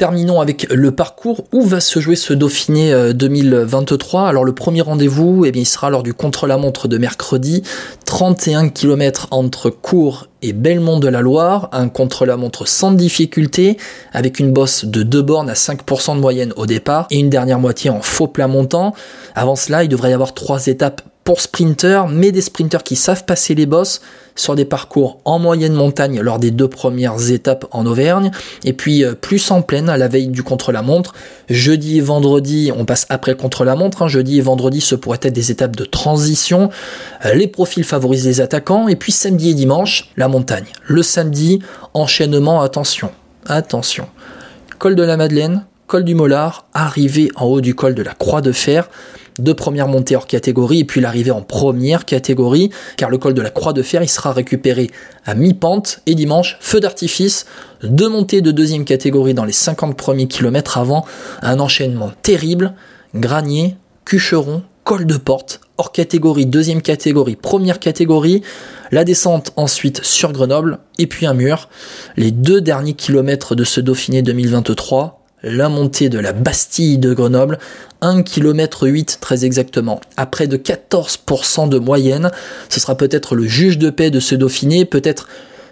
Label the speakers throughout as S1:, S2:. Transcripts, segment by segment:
S1: Terminons avec le parcours. Où va se jouer ce Dauphiné 2023 Alors le premier rendez-vous, eh bien, il sera lors du contre-la-montre de mercredi. 31 km entre Cours et Belmont de la Loire, un contre-la-montre sans difficulté, avec une bosse de deux bornes à 5% de moyenne au départ et une dernière moitié en faux plat montant. Avant cela, il devrait y avoir trois étapes pour sprinters, mais des sprinters qui savent passer les bosses sur des parcours en moyenne montagne lors des deux premières étapes en Auvergne, et puis euh, plus en pleine à la veille du contre-la-montre. Jeudi et vendredi, on passe après le contre-la-montre, hein. jeudi et vendredi ce pourrait être des étapes de transition, euh, les profils favorisent les attaquants, et puis samedi et dimanche, la montagne. Le samedi, enchaînement, attention, attention. Col de la Madeleine, col du Mollard, arrivé en haut du col de la Croix de Fer, deux premières montées hors catégorie et puis l'arrivée en première catégorie, car le col de la Croix de Fer il sera récupéré à mi-pente et dimanche, feu d'artifice, deux montées de deuxième catégorie dans les 50 premiers kilomètres avant un enchaînement terrible, Granier, Cucheron, col de porte, hors catégorie, deuxième catégorie, première catégorie, la descente ensuite sur Grenoble, et puis un mur. Les deux derniers kilomètres de ce Dauphiné 2023, la montée de la Bastille de Grenoble, 1 km 8 très exactement, à près de 14% de moyenne. Ce sera peut-être le juge de paix de ce Dauphiné, peut-être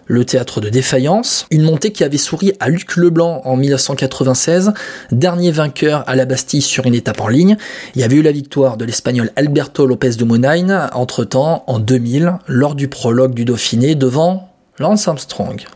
S1: le théâtre de défaillance, une montée qui avait souri à Luc Leblanc en 1996, dernier vainqueur à la Bastille sur une étape en ligne. Il y avait eu la victoire de l'espagnol Alberto Lopez de Monain, entre-temps en 2000, lors du prologue du Dauphiné devant Lance Armstrong.